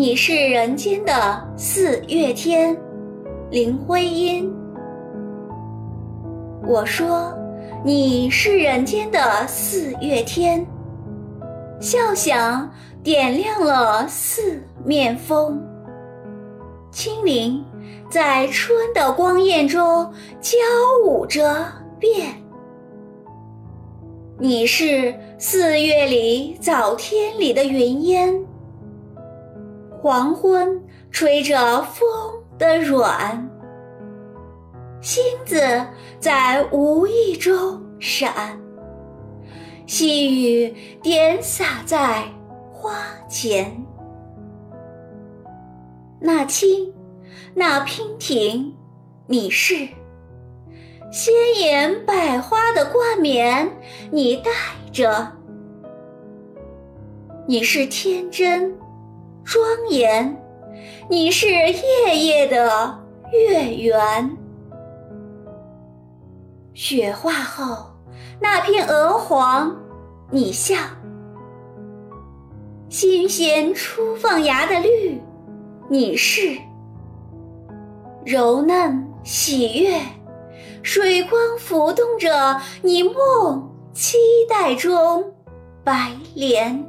你是人间的四月天，林徽因。我说你是人间的四月天，笑响点亮了四面风。清灵在春的光艳中交舞着变。你是四月里早天里的云烟，黄昏吹着风的软，星子在无意中闪，细雨点洒在花前。那青，那娉婷，你是。鲜艳百花的冠冕，你戴着；你是天真庄严，你是夜夜的月圆。雪化后那片鹅黄，你像新鲜初放芽的绿。你是柔嫩喜悦，水光浮动着你梦期待中白莲。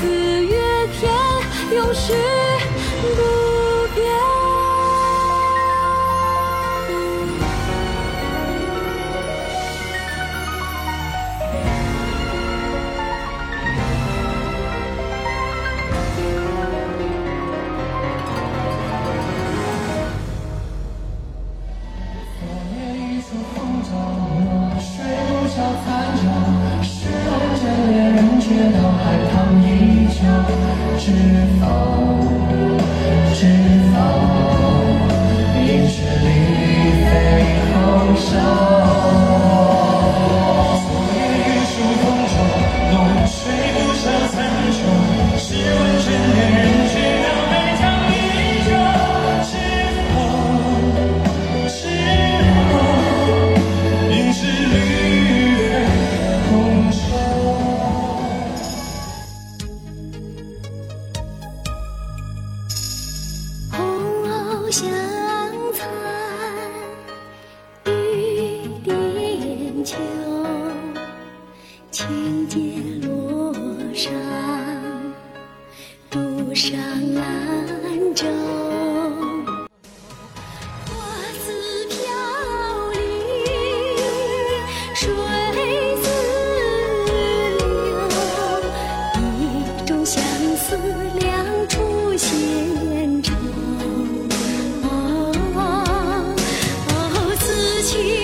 四月天，永世到海棠依旧知否？香残雨点秋，情。